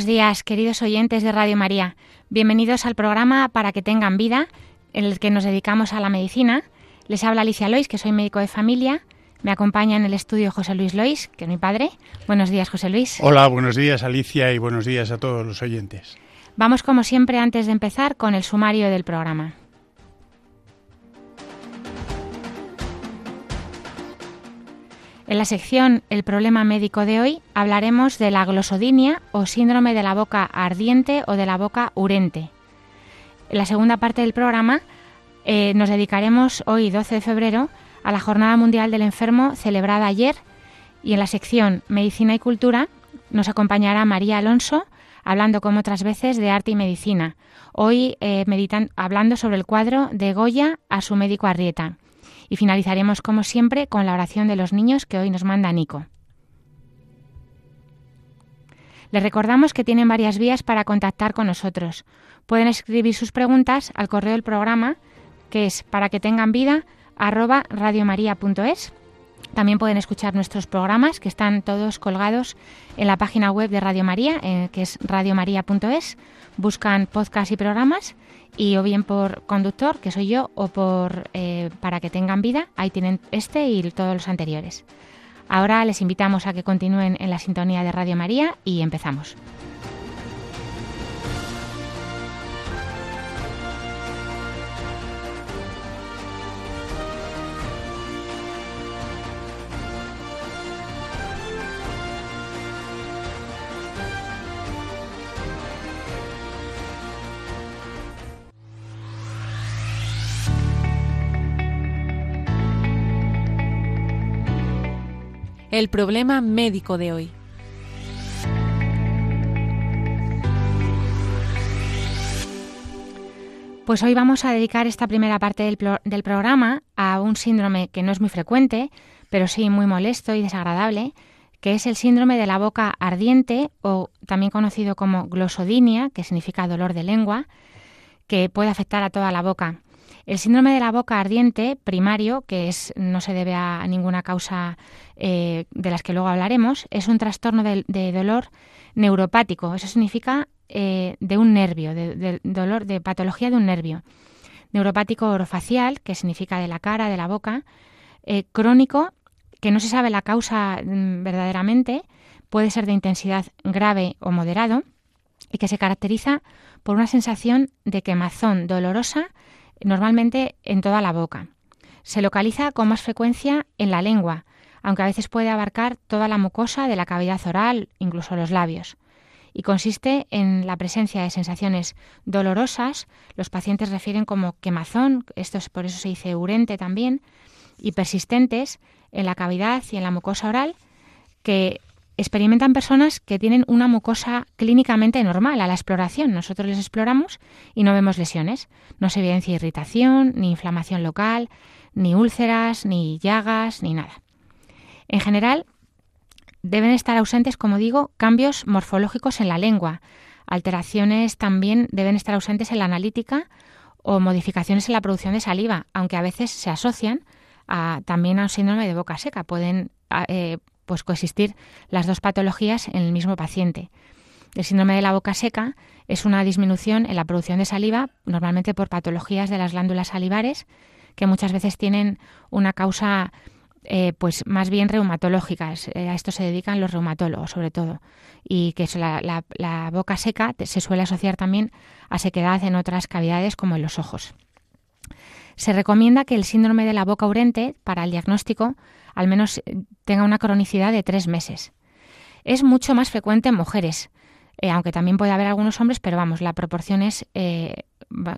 Buenos días, queridos oyentes de Radio María. Bienvenidos al programa Para que tengan vida, en el que nos dedicamos a la medicina. Les habla Alicia Lois, que soy médico de familia. Me acompaña en el estudio José Luis Lois, que es mi padre. Buenos días, José Luis. Hola, buenos días, Alicia, y buenos días a todos los oyentes. Vamos, como siempre, antes de empezar, con el sumario del programa. En la sección El problema médico de hoy hablaremos de la glosodinia o síndrome de la boca ardiente o de la boca urente. En la segunda parte del programa eh, nos dedicaremos hoy, 12 de febrero, a la Jornada Mundial del Enfermo celebrada ayer y en la sección Medicina y Cultura nos acompañará María Alonso hablando como otras veces de arte y medicina. Hoy eh, hablando sobre el cuadro de Goya a su médico Arrieta. Y finalizaremos, como siempre, con la oración de los niños que hoy nos manda Nico. Les recordamos que tienen varias vías para contactar con nosotros. Pueden escribir sus preguntas al correo del programa, que es para que tengan vida, arroba radiomaria.es. También pueden escuchar nuestros programas, que están todos colgados en la página web de Radio María, eh, que es radiomaria.es. Buscan podcast y programas y o bien por conductor, que soy yo, o por eh, para que tengan vida, ahí tienen este y todos los anteriores. Ahora les invitamos a que continúen en la sintonía de Radio María y empezamos. El problema médico de hoy. Pues hoy vamos a dedicar esta primera parte del, del, programa a un síndrome que no es muy frecuente, pero sí muy molesto y desagradable, que es el síndrome de la boca ardiente o también conocido como glosodinia, que significa dolor de lengua, que puede afectar a toda la boca. El síndrome de la boca ardiente primario, que es, no se debe a ninguna causa eh, de las que luego hablaremos, es un trastorno de, dolor neuropático. Eso significa eh, de un nervio, de, dolor, de patología de un nervio. Neuropático orofacial, que significa de la cara, de la boca. Eh, crónico, que no se sabe la causa mm, verdaderamente, puede ser de intensidad grave o moderado y que se caracteriza por una sensación de quemazón dolorosa normalmente en toda la boca. Se localiza con más frecuencia en la lengua, aunque a veces puede abarcar toda la mucosa de la cavidad oral, incluso los labios. Y consiste en la presencia de sensaciones dolorosas, los pacientes refieren como quemazón, esto es por eso se dice urente también, y persistentes en la cavidad y en la mucosa oral, que experimentan personas que tienen una mucosa clínicamente normal a la exploración. Nosotros les exploramos y no vemos lesiones. No se evidencia irritación, ni inflamación local, ni úlceras, ni llagas, ni nada. En general, deben estar ausentes, como digo, cambios morfológicos en la lengua. Alteraciones también deben estar ausentes en la analítica o modificaciones en la producción de saliva, aunque a veces se asocian a, también a un síndrome de boca seca. Pueden eh, pues coexistir las dos patologías en el mismo paciente. El síndrome de la boca seca es una disminución en la producción de saliva, normalmente por patologías de las glándulas salivares, que muchas veces tienen una causa eh, pues más bien reumatológica. Eh, a esto se dedican los reumatólogos, sobre todo. Y que la boca seca se suele asociar también a sequedad en otras cavidades, como en los ojos. Se recomienda que el síndrome de la boca urente, para el diagnóstico, al menos eh, tenga una cronicidad de tres meses. Es mucho más frecuente en mujeres, eh, aunque también puede haber algunos hombres, pero vamos, la proporción es eh,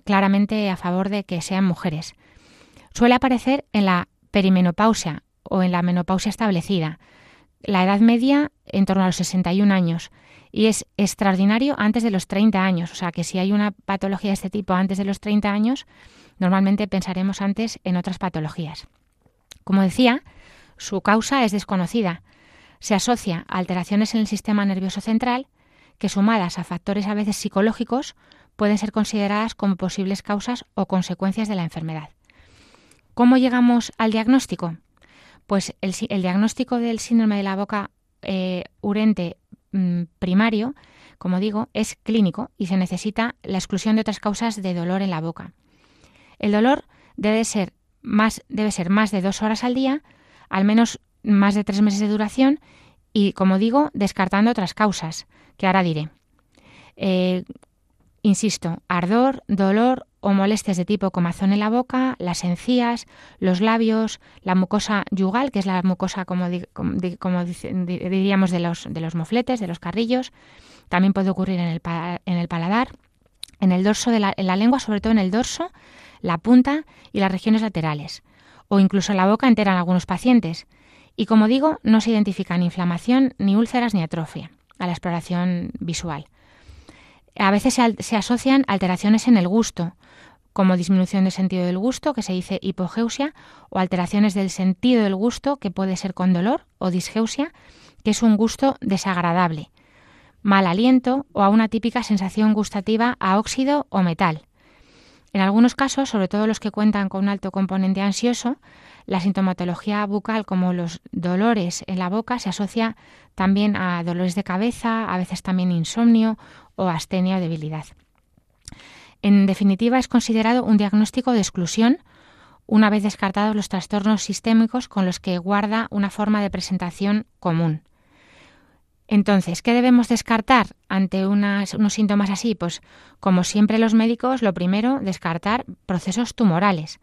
claramente a favor de que sean mujeres. Suele aparecer en la perimenopausia o en la menopausia establecida. la edad media en torno a los 61 años y es extraordinario antes de los 30 años. O sea que si hay una patología de este tipo antes de los 30 años, normalmente pensaremos antes en otras patologías. Como decía, su causa es desconocida. Se asocia a alteraciones en el sistema nervioso central que sumadas a factores a veces psicológicos pueden ser consideradas como posibles causas o consecuencias de la enfermedad. ¿Cómo llegamos al diagnóstico? Pues el, diagnóstico del síndrome de la boca eh, urente mm, primario, como digo, es clínico y se necesita la exclusión de otras causas de dolor en la boca. El dolor debe ser más, debe ser más de dos horas al día, al menos más de tres meses de duración y, como digo, descartando otras causas, que ahora diré. Eh, insisto, ardor, dolor o molestias de tipo comazón en la boca, las encías, los labios, la mucosa yugal, que es la mucosa, como, diríamos, de los, de los mofletes, de los carrillos. También puede ocurrir en el, en el paladar, en el dorso de la, en la lengua, sobre todo en el dorso, la punta y las regiones laterales, o incluso la boca entera en algunos pacientes. Y como digo, no se identifica ni inflamación, ni úlceras, ni atrofia a la exploración visual. A veces se, asocian alteraciones en el gusto, como disminución del sentido del gusto, que se dice hipogeusia, o alteraciones del sentido del gusto, que puede ser con dolor, o disgeusia, que es un gusto desagradable, mal aliento o a una típica sensación gustativa a óxido o metal. En algunos casos, sobre todo los que cuentan con un alto componente ansioso, la sintomatología bucal como los dolores en la boca se asocia también a dolores de cabeza, a veces también insomnio o astenia o debilidad. En definitiva, es considerado un diagnóstico de exclusión una vez descartados los trastornos sistémicos con los que guarda una forma de presentación común. Entonces, ¿qué debemos descartar ante unos síntomas así? Pues, como siempre los médicos, lo primero, descartar procesos tumorales.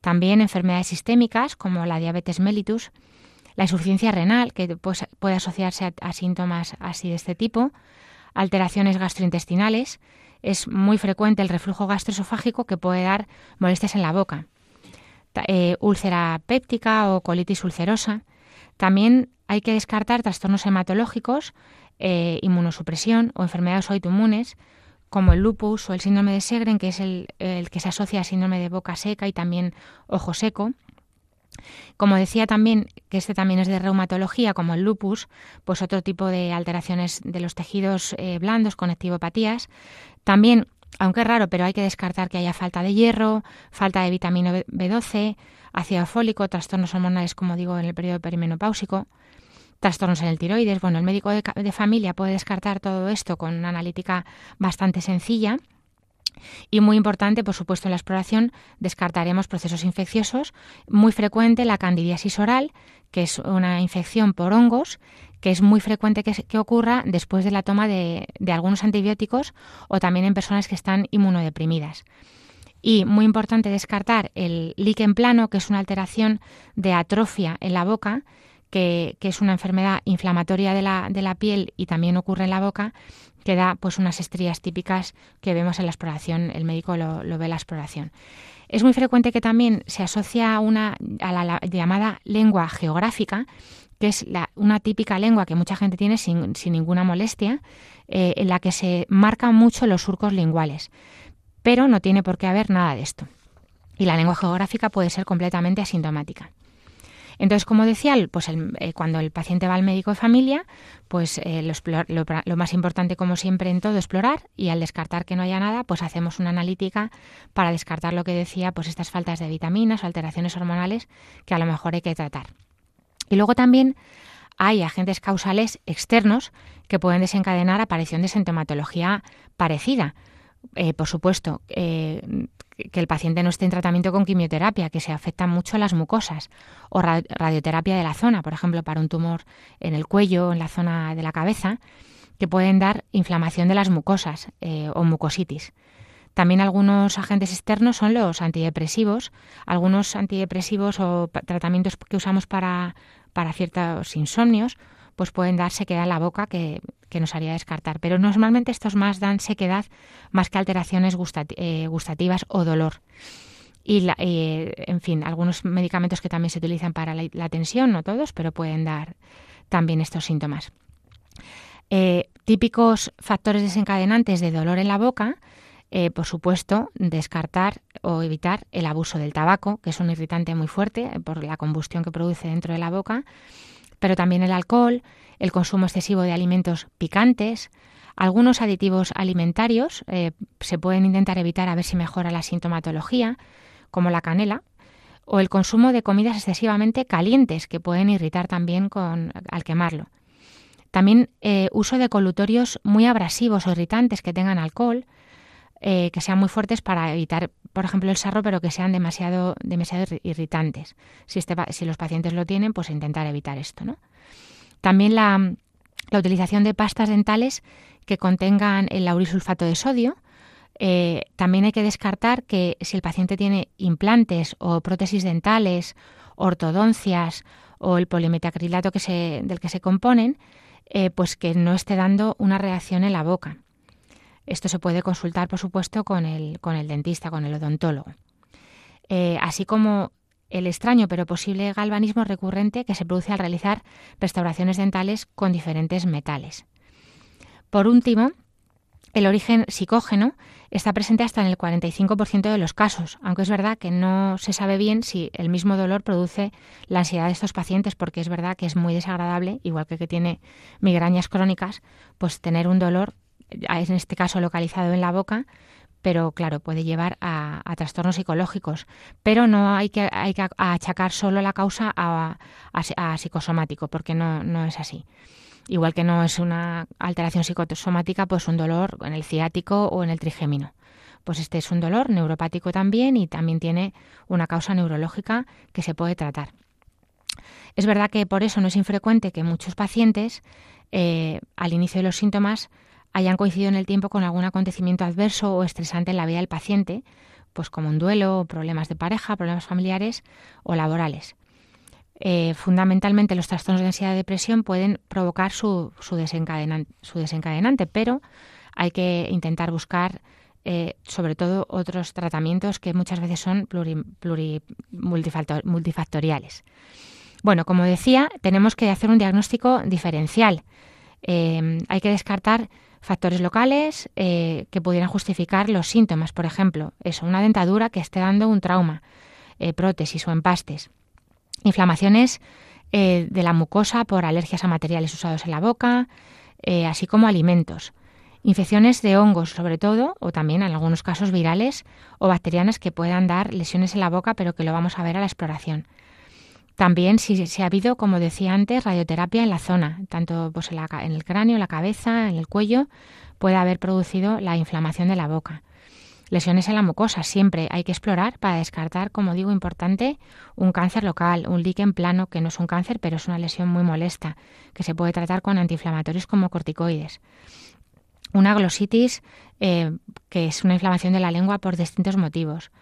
También enfermedades sistémicas como la diabetes mellitus, la insuficiencia renal, que pues, puede asociarse a, síntomas así de este tipo, alteraciones gastrointestinales, es muy frecuente el reflujo gastroesofágico que puede dar molestias en la boca, eh, úlcera péptica o colitis ulcerosa. También hay que descartar trastornos hematológicos, eh, inmunosupresión o enfermedades autoinmunes, como el lupus o el síndrome de Segren, que es el, que se asocia al síndrome de boca seca y también ojo seco. Como decía también, que este también es de reumatología, como el lupus, pues otro tipo de alteraciones de los tejidos eh, blandos, conectivopatías. También, aunque es raro, pero hay que descartar que haya falta de hierro, falta de vitamina B12, ácido fólico, trastornos hormonales, como digo, en el periodo perimenopáusico trastornos en el tiroides. Bueno, el médico de, familia puede descartar todo esto con una analítica bastante sencilla. Y muy importante, por supuesto, en la exploración descartaremos procesos infecciosos. Muy frecuente la candidiasis oral, que es una infección por hongos, que es muy frecuente que, ocurra después de la toma de, algunos antibióticos o también en personas que están inmunodeprimidas. Y muy importante descartar el líquen plano, que es una alteración de atrofia en la boca, que, es una enfermedad inflamatoria de la, piel y también ocurre en la boca, que da pues unas estrías típicas que vemos en la exploración, el médico lo, ve en la exploración. Es muy frecuente que también se asocia una, a la, llamada lengua geográfica, que es una típica lengua que mucha gente tiene sin, sin ninguna molestia, eh, en la que se marcan mucho los surcos linguales, pero no tiene por qué haber nada de esto. Y la lengua geográfica puede ser completamente asintomática. Entonces, como decía, pues eh, cuando el paciente va al médico de familia, pues eh, lo, más importante, como siempre en todo, explorar y al descartar que no haya nada, pues hacemos una analítica para descartar lo que decía, pues estas faltas de vitaminas o alteraciones hormonales que a lo mejor hay que tratar. Y luego también hay agentes causales externos que pueden desencadenar aparición de sintomatología parecida. Eh, por supuesto, que el paciente no esté en tratamiento con quimioterapia, que se afectan mucho las mucosas, o radioterapia de la zona, por ejemplo, para un tumor en el cuello, en la zona de la cabeza, que pueden dar inflamación de las mucosas eh, o mucositis. También algunos agentes externos son los antidepresivos, algunos antidepresivos o tratamientos que usamos para, para ciertos insomnios, pues pueden dar sequedad en la boca que, que nos haría descartar. Pero normalmente estos más dan sequedad más que alteraciones eh, gustativas o dolor. y, en fin, algunos medicamentos que también se utilizan para la, tensión, no todos, pero pueden dar también estos síntomas. Eh, típicos factores desencadenantes de dolor en la boca, eh, por supuesto, descartar o evitar el abuso del tabaco, que es un irritante muy fuerte por la combustión que produce dentro de la boca, pero también el alcohol, el consumo excesivo de alimentos picantes, algunos aditivos alimentarios eh, se pueden intentar evitar a ver si mejora la sintomatología, como la canela, o el consumo de comidas excesivamente calientes que pueden irritar también con, al quemarlo. También eh, uso de colutorios muy abrasivos o irritantes que tengan alcohol, eh, que sean muy fuertes para evitar, por ejemplo, el sarro, pero que sean demasiado, demasiado irritantes. Si, este, si los pacientes lo tienen, pues intentar evitar esto. También la, la utilización de pastas dentales que contengan el laurisulfato de sodio. Eh, también hay que descartar que si el paciente tiene implantes o prótesis dentales, ortodoncias o el polimetacrilato que del que se componen, eh, pues que no esté dando una reacción en la boca. Esto se puede consultar, por supuesto, con el, con el dentista, con el odontólogo. Eh, así como el extraño pero posible galvanismo recurrente que se produce al realizar restauraciones dentales con diferentes metales. Por último, el origen psicógeno está presente hasta en el 45% de los casos, aunque es verdad que no se sabe bien si el mismo dolor produce la ansiedad de estos pacientes, porque es verdad que es muy desagradable, igual que que tiene migrañas crónicas, pues tener un dolor, en este caso localizado en la boca, pero claro, puede llevar a, trastornos psicológicos. Pero no hay que, achacar solo la causa a, a psicosomático, porque no, no es así. Igual que no es una alteración psicosomática, pues un dolor en el ciático o en el trigémino. Pues este es un dolor neuropático también y también tiene una causa neurológica que se puede tratar. Es verdad que por eso no es infrecuente que muchos pacientes eh, al inicio de los síntomas hayan coincidido en el tiempo con algún acontecimiento adverso o estresante en la vida del paciente, pues como un duelo, problemas de pareja, problemas familiares o laborales. Eh, fundamentalmente los trastornos de ansiedad y depresión pueden provocar su, su, desencadenante, pero hay que intentar buscar eh, sobre todo otros tratamientos que muchas veces son multifactoriales. Bueno, como decía, tenemos que hacer un diagnóstico diferencial. Eh, hay que descartar factores locales que pudieran justificar los síntomas. Por ejemplo, eso, una dentadura que esté dando un trauma, prótesis o empastes inflamaciones eh, de la mucosa por alergias a materiales usados en la boca, eh, así como alimentos. Infecciones de hongos, sobre todo, o también en algunos casos virales o bacterianas que puedan dar lesiones en la boca, pero que lo vamos a ver a la exploración. También si, se ha habido, como decía antes, radioterapia en la zona, tanto pues, en, en el cráneo, la cabeza, en el cuello, puede haber producido la inflamación de la boca. Lesiones en la mucosa, siempre hay que explorar para descartar, como digo, importante, un cáncer local, un líquen plano, que no es un cáncer, pero es una lesión muy molesta, que se puede tratar con antiinflamatorios como corticoides. Una glositis, eh, que es una inflamación de la lengua por distintos motivos.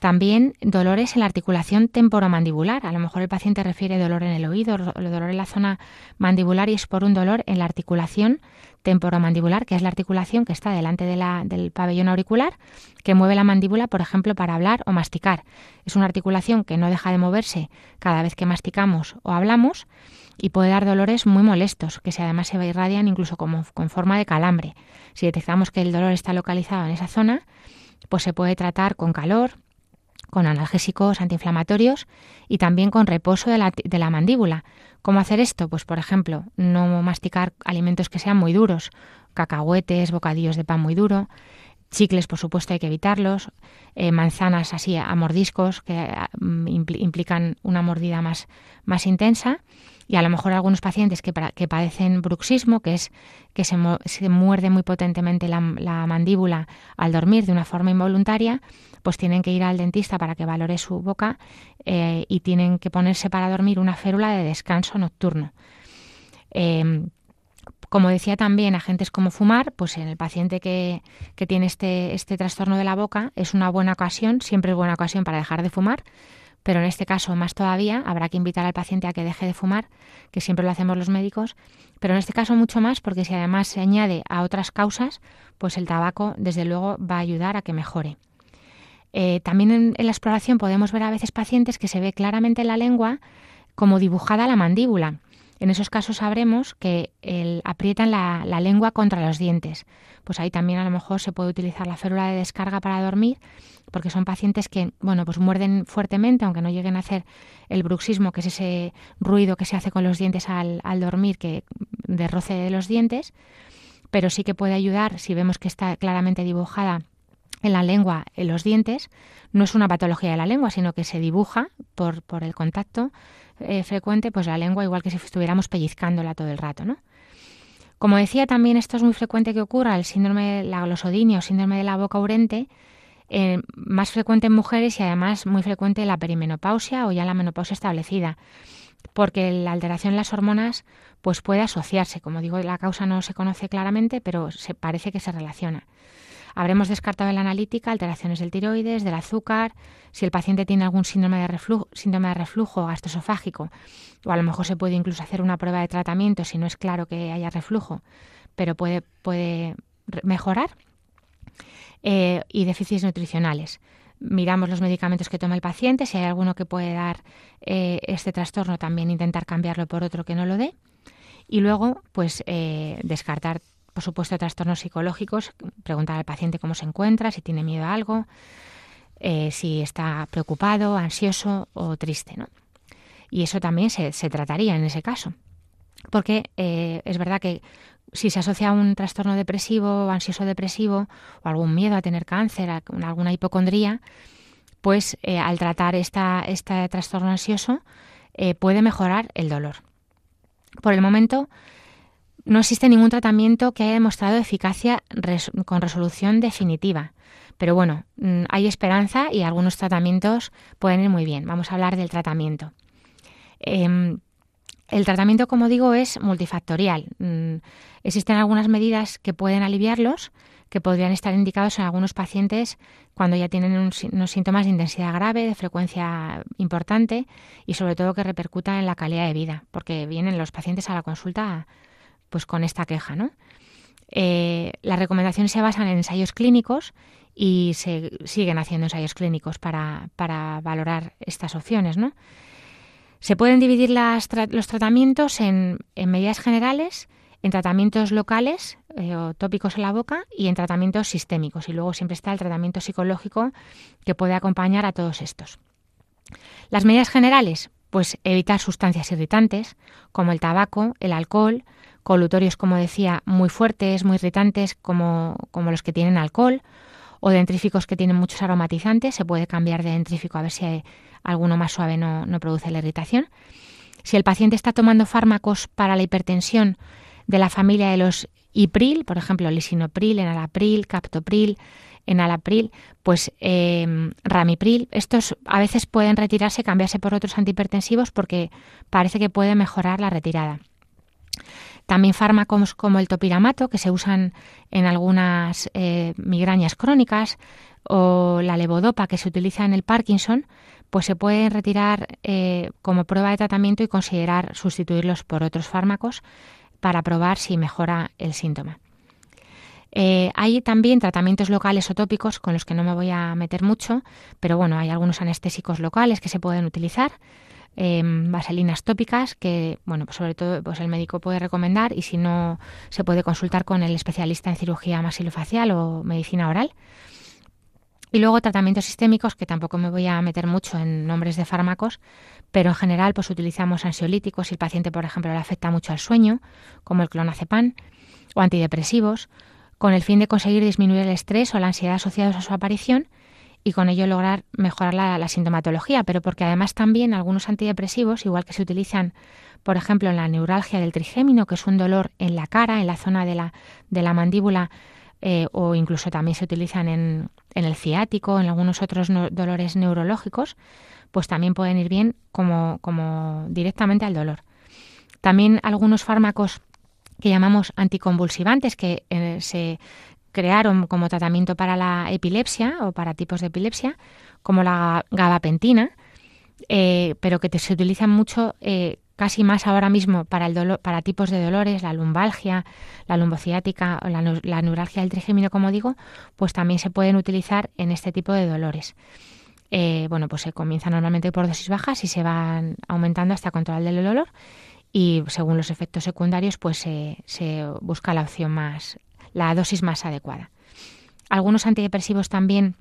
También dolores en la articulación temporomandibular. A lo mejor el paciente refiere dolor en el oído, dolor en la zona mandibular y es por un dolor en la articulación temporomandibular, que es la articulación que está delante de la, del pabellón auricular, que mueve la mandíbula, por ejemplo, para hablar o masticar. Es una articulación que no deja de moverse cada vez que masticamos o hablamos y puede dar dolores muy molestos, que si además se irradian incluso como con forma de calambre. Si detectamos que el dolor está localizado en esa zona, pues se puede tratar con calor, con analgésicos antiinflamatorios y también con reposo de la, mandíbula. ¿Cómo hacer esto? Pues, por ejemplo, no masticar alimentos que sean muy duros, cacahuetes, bocadillos de pan muy duro, chicles, por supuesto, hay que evitarlos, eh, manzanas así a mordiscos que mm, implican una mordida más, intensa y a lo mejor algunos pacientes que, padecen bruxismo, que es que se, se muerde muy potentemente la mandíbula al dormir de una forma involuntaria, pues tienen que ir al dentista para que valore su boca eh, y tienen que ponerse para dormir una férula de descanso nocturno. Em, como decía también, agentes como fumar, pues en el paciente que, que tiene este, este trastorno de la boca es una buena ocasión, siempre es buena ocasión para dejar de fumar, pero en este caso más todavía habrá que invitar al paciente a que deje de fumar, que siempre lo hacemos los médicos, pero en este caso mucho más porque si además se añade a otras causas, pues el tabaco desde luego va a ayudar a que mejore. Eh, también en, la exploración podemos ver a veces pacientes que se ve claramente en la lengua como dibujada la mandíbula. En esos casos sabremos que aprietan la, lengua contra los dientes. Pues ahí también a lo mejor se puede utilizar la férula de descarga para dormir, porque son pacientes que, bueno, pues muerden fuertemente, aunque no lleguen a hacer el bruxismo, que es ese ruido que se hace con los dientes al, al dormir, que de roce de los dientes, pero sí que puede ayudar si vemos que está claramente dibujada en la lengua, en los dientes, no es una patología de la lengua, sino que se dibuja por, el contacto eh, frecuente, pues la lengua, igual que si estuviéramos pellizcándola todo el rato, ¿no? Como decía, también esto es muy frecuente que ocurra, el síndrome de la glosodinia o síndrome de la boca urente, eh, más frecuente en mujeres y además muy frecuente en la perimenopausia o ya la menopausia establecida, porque la alteración en las hormonas pues puede asociarse. Como digo, la causa no se conoce claramente, pero se parece que se relaciona. Habremos descartado la analítica alteraciones del tiroides, del azúcar, si el paciente tiene algún síndrome de reflujo, síndrome de reflujo gastroesofágico, o a lo mejor se puede incluso hacer una prueba de tratamiento si no es claro que haya reflujo, pero puede, puede mejorar. Eh, y déficits nutricionales. Miramos los medicamentos que toma el paciente, si hay alguno que puede dar eh, este trastorno, también intentar cambiarlo por otro que no lo dé. Y luego, pues, eh, descartar por supuesto, trastornos psicológicos, preguntar al paciente cómo se encuentra, si tiene miedo a algo, eh, si está preocupado, ansioso o triste. ¿no? Y eso también se, trataría en ese caso. Porque eh, es verdad que si se asocia a un trastorno depresivo, ansioso depresivo, o algún miedo a tener cáncer, alguna hipocondría, pues eh, al tratar esta, este trastorno ansioso puede mejorar el dolor. Por el momento, no existe ningún tratamiento que haya demostrado eficacia con resolución definitiva. Pero bueno, mm, hay esperanza y algunos tratamientos pueden ir muy bien. Vamos a hablar del tratamiento. Em, el tratamiento, como digo, es multifactorial. Mm, existen algunas medidas que pueden aliviarlos, que podrían estar indicados en algunos pacientes cuando ya tienen unos síntomas de intensidad grave, de frecuencia importante y sobre todo que repercuta en la calidad de vida, porque vienen los pacientes a la consulta pues con esta queja, ¿no? Eh, las recomendaciones se basan en ensayos clínicos y se siguen haciendo ensayos clínicos para, valorar estas opciones, ¿no? Se pueden dividir los tratamientos en, medidas generales, en tratamientos locales eh, o tópicos en la boca y en tratamientos sistémicos. Y luego siempre está el tratamiento psicológico que puede acompañar a todos estos. Las medidas generales, pues evitar sustancias irritantes como el tabaco, el alcohol, colutorios, como decía, muy fuertes, muy irritantes, como, como los que tienen alcohol, o dentríficos que tienen muchos aromatizantes. Se puede cambiar de dentrífico a ver si hay alguno más suave no, no produce la irritación. Si el paciente está tomando fármacos para la hipertensión de la familia de los Ipril, por ejemplo, lisinopril, enalapril, captopril, enalapril, pues eh, ramipril, estos a veces pueden retirarse, cambiarse por otros antihipertensivos porque parece que puede mejorar la retirada. También fármacos como el topiramato, que se usan en algunas eh, migrañas crónicas, o la levodopa, que se utiliza en el Parkinson, pues se pueden retirar eh, como prueba de tratamiento y considerar sustituirlos por otros fármacos para probar si mejora el síntoma. Eh, hay también tratamientos locales o tópicos con los que no me voy a meter mucho, pero bueno, hay algunos anestésicos locales que se pueden utilizar Em, vaselinas tópicas que, bueno, pues sobre todo pues el médico puede recomendar y si no se puede consultar con el especialista en cirugía masilofacial o medicina oral. Y luego tratamientos sistémicos, que tampoco me voy a meter mucho en nombres de fármacos, pero en general pues utilizamos ansiolíticos si el paciente, por ejemplo, le afecta mucho al sueño, como el clonazepam, o antidepresivos, con el fin de conseguir disminuir el estrés o la ansiedad asociados a su aparición y con ello lograr mejorar la, sintomatología, pero porque además también algunos antidepresivos, igual que se utilizan, por ejemplo, en la neuralgia del trigémino, que es un dolor en la cara, en la zona de la, de la mandíbula, eh, o incluso también se utilizan en, en el ciático, en algunos otros dolores neurológicos, pues también pueden ir bien como, como directamente al dolor. También algunos fármacos que llamamos anticonvulsivantes, que eh, se crearon como tratamiento para la epilepsia o para tipos de epilepsia, como la gabapentina, eh, pero que se utilizan mucho eh, casi más ahora mismo para, el dolor, para tipos de dolores, la lumbalgia, la lumbociática o la, neuralgia del trigémino, como digo, pues también se pueden utilizar en este tipo de dolores. Eh, bueno, pues se comienza normalmente por dosis bajas y se van aumentando hasta control del dolor y según los efectos secundarios pues se busca la opción más, la dosis más adecuada. Algunos antidepresivos también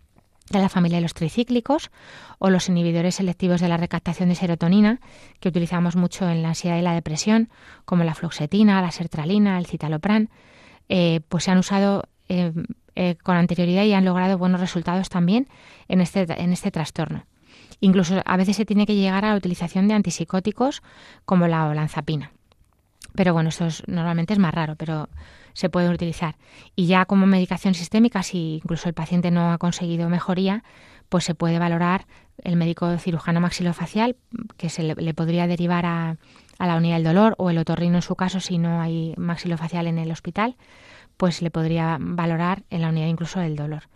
de la familia de los tricíclicos o los inhibidores selectivos de la recaptación de serotonina que utilizamos mucho en la ansiedad y la depresión, como la fluoxetina, la sertralina, el citalopram, eh, pues se han usado eh, eh, con anterioridad y han logrado buenos resultados también en este, en este trastorno. Incluso a veces se tiene que llegar a la utilización de antipsicóticos como la olanzapina. Pero bueno, esto normalmente es más raro, pero se pueden utilizar. Y ya como medicación sistémica, si incluso el paciente no ha conseguido mejoría, pues se puede valorar el médico cirujano maxilofacial, que se le, podría derivar a, a, la unidad del dolor, o el otorrino en su caso, si no hay maxilofacial en el hospital, pues le podría valorar en la unidad incluso del dolor.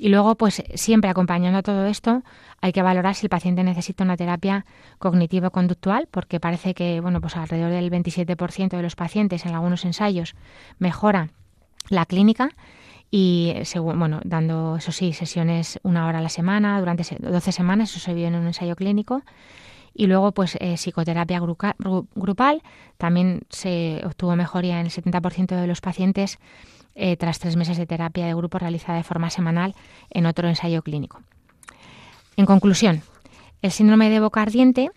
Y luego, pues siempre acompañando todo esto, hay que valorar si el paciente necesita una terapia cognitivo-conductual, porque parece que, bueno, pues alrededor del 27% de los pacientes en algunos ensayos mejora la clínica y según, bueno, dando, eso sí, sesiones una hora a la semana, durante 12 semanas, eso se vio en un ensayo clínico. Y luego, pues, eh, psicoterapia grupal, también se obtuvo mejoría en el 70% de los pacientes eh, tras tres meses de terapia de grupo realizada de forma semanal en otro ensayo clínico. En conclusión, el síndrome de boca ardiente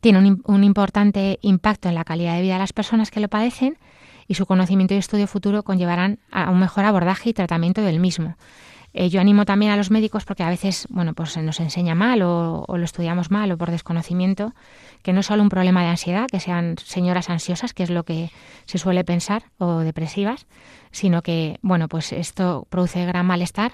tiene un, importante impacto en la calidad de vida de las personas que lo padecen y su conocimiento y estudio futuro conllevarán a un mejor abordaje y tratamiento del mismo. Eh, yo animo también a los médicos porque a veces, bueno, pues se nos enseña mal o, lo estudiamos mal o por desconocimiento, que no es solo un problema de ansiedad, que sean señoras ansiosas, que es lo que se suele pensar, o depresivas, sino que, bueno, pues esto produce gran malestar,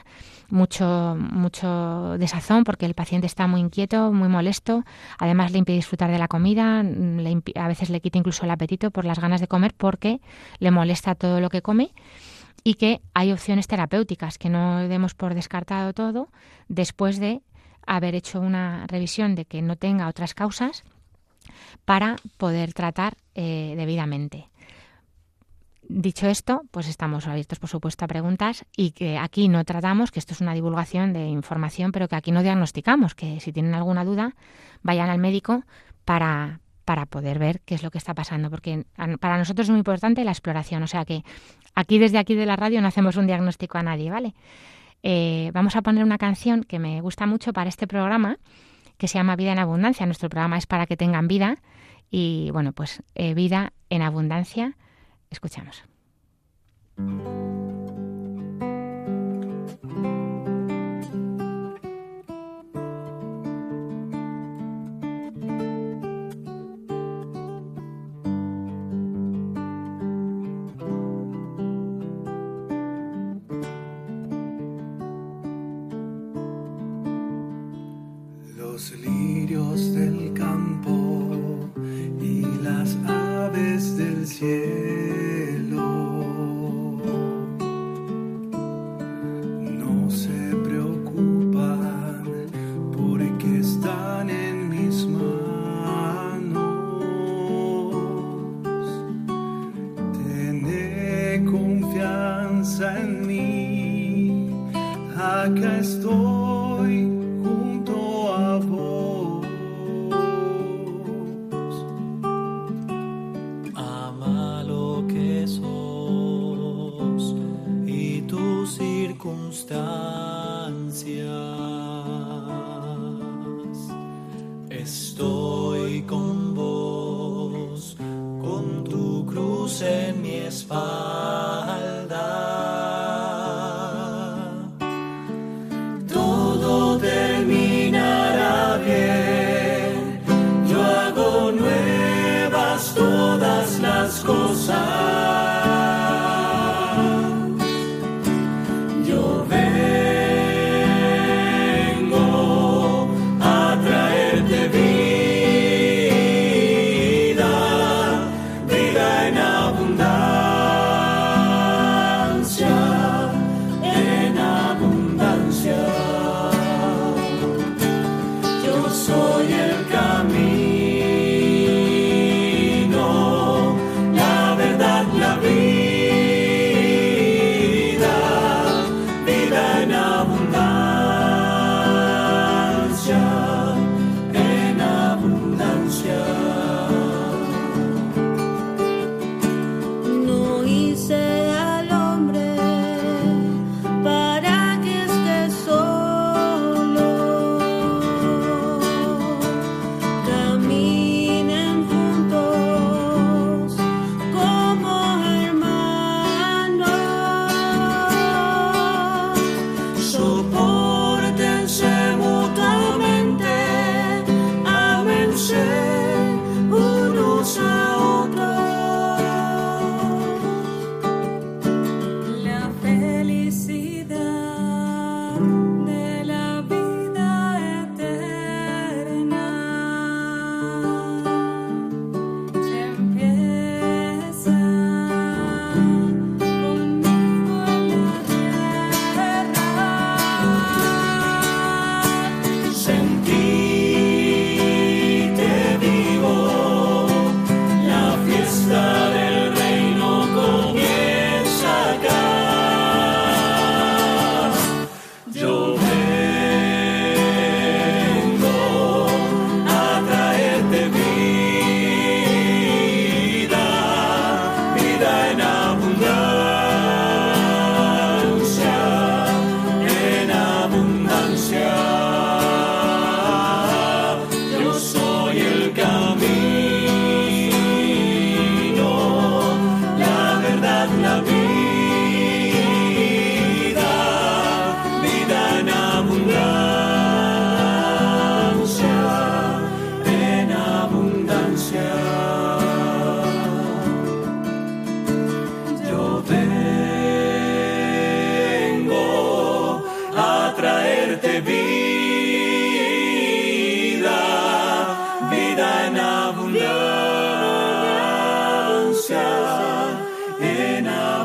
mucho, mucho desazón porque el paciente está muy inquieto, muy molesto, además le impide disfrutar de la comida, a veces le quita incluso el apetito por las ganas de comer porque le molesta todo lo que come y que hay opciones terapéuticas, que no demos por descartado todo después de haber hecho una revisión de que no tenga otras causas para poder tratar eh, debidamente. Dicho esto, pues estamos abiertos, por supuesto, a preguntas y que aquí no tratamos, que esto es una divulgación de información, pero que aquí no diagnosticamos, que si tienen alguna duda, vayan al médico para, para poder ver qué es lo que está pasando, porque para nosotros es muy importante la exploración, o sea que aquí desde aquí de la radio no hacemos un diagnóstico a nadie, ¿vale? Eh, vamos a poner una canción que me gusta mucho para este programa, que se llama Vida en Abundancia. Nuestro programa es para que tengan vida y, bueno, pues eh, vida en abundancia. Escuchamos.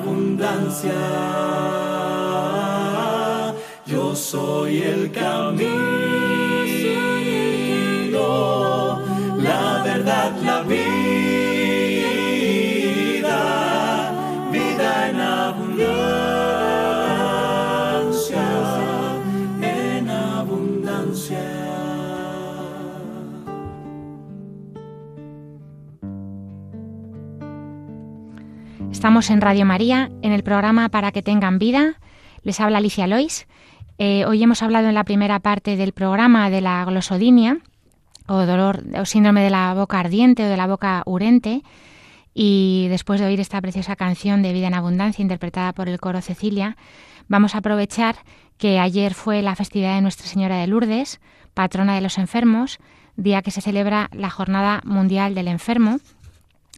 Abundancia. Yo soy el camino. Estamos en Radio María, en el programa Para que tengan vida. Les habla Alicia Lois. Eh, hoy hemos hablado en la primera parte del programa de la glosodinia, o dolor o síndrome de la boca ardiente o de la boca urente. Y después de oír esta preciosa canción de Vida en Abundancia interpretada por el coro Cecilia, vamos a aprovechar que ayer fue la festividad de Nuestra Señora de Lourdes, patrona de los enfermos, día que se celebra la Jornada Mundial del Enfermo,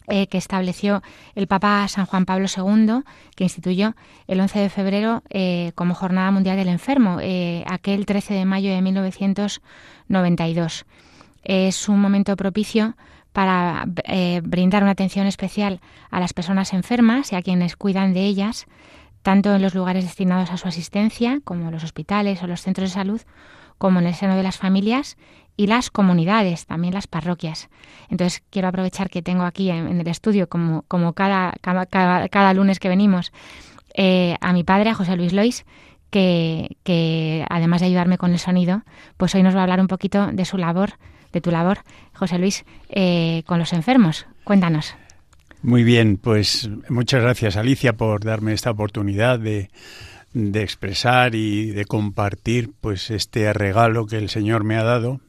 eh, que estableció el Papa San Juan Pablo II, que instituyó el 11 de febrero eh, como Jornada Mundial del Enfermo, eh, aquel 13 de mayo de 1992. Es un momento propicio para brindar una atención especial a las personas enfermas y a quienes cuidan de ellas, tanto en los lugares destinados a su asistencia, como los hospitales o los centros de salud, como en el seno de las familias y las comunidades, también las parroquias. Entonces quiero aprovechar que tengo aquí en, el estudio, como, como cada, cada, lunes que venimos, eh, a mi padre, a José Luis Lois, que, que, además de ayudarme con el sonido, pues hoy nos va a hablar un poquito de su labor, de tu labor, José Luis, eh, con los enfermos. Cuéntanos. Muy bien, pues muchas gracias Alicia por darme esta oportunidad de, de expresar y de compartir pues este regalo que el Señor me ha dado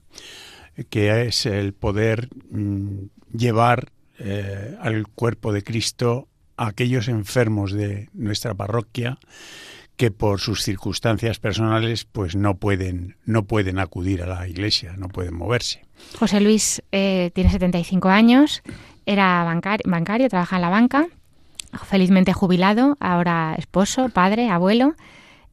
que es el poder mm, llevar eh, al cuerpo de Cristo a aquellos enfermos de nuestra parroquia que por sus circunstancias personales pues no pueden no pueden acudir a la iglesia, no pueden moverse. José Luis eh, tiene 75 años, era bancario, trabaja en la banca, felizmente jubilado, ahora esposo, padre, abuelo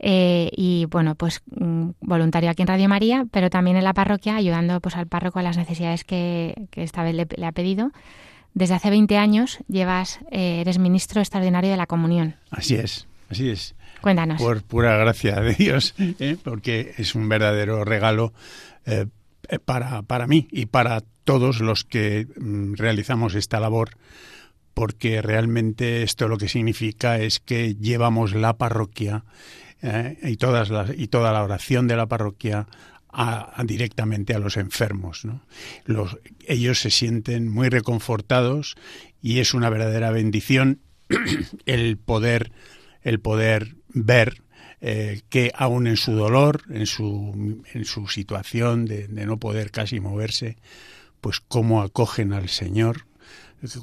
eh, y bueno, pues mm, voluntario aquí en Radio María, pero también en la parroquia, ayudando pues al párroco a las necesidades que, esta vez le, ha pedido. Desde hace 20 años llevas, eh, eres ministro extraordinario de la comunión. Así es, así es. Cuéntanos. Por pura gracia de Dios, ¿eh? porque es un verdadero regalo para, para mí y para todos los que mm, realizamos esta labor porque realmente esto lo que significa es que llevamos la parroquia eh, y, todas las, y toda la oración de la parroquia a, directamente a los enfermos. Los, ellos se sienten muy reconfortados y es una verdadera bendición el poder, el poder ver eh, que aún en su dolor, en su, en su situación de, de no poder casi moverse, pues cómo acogen al Señor,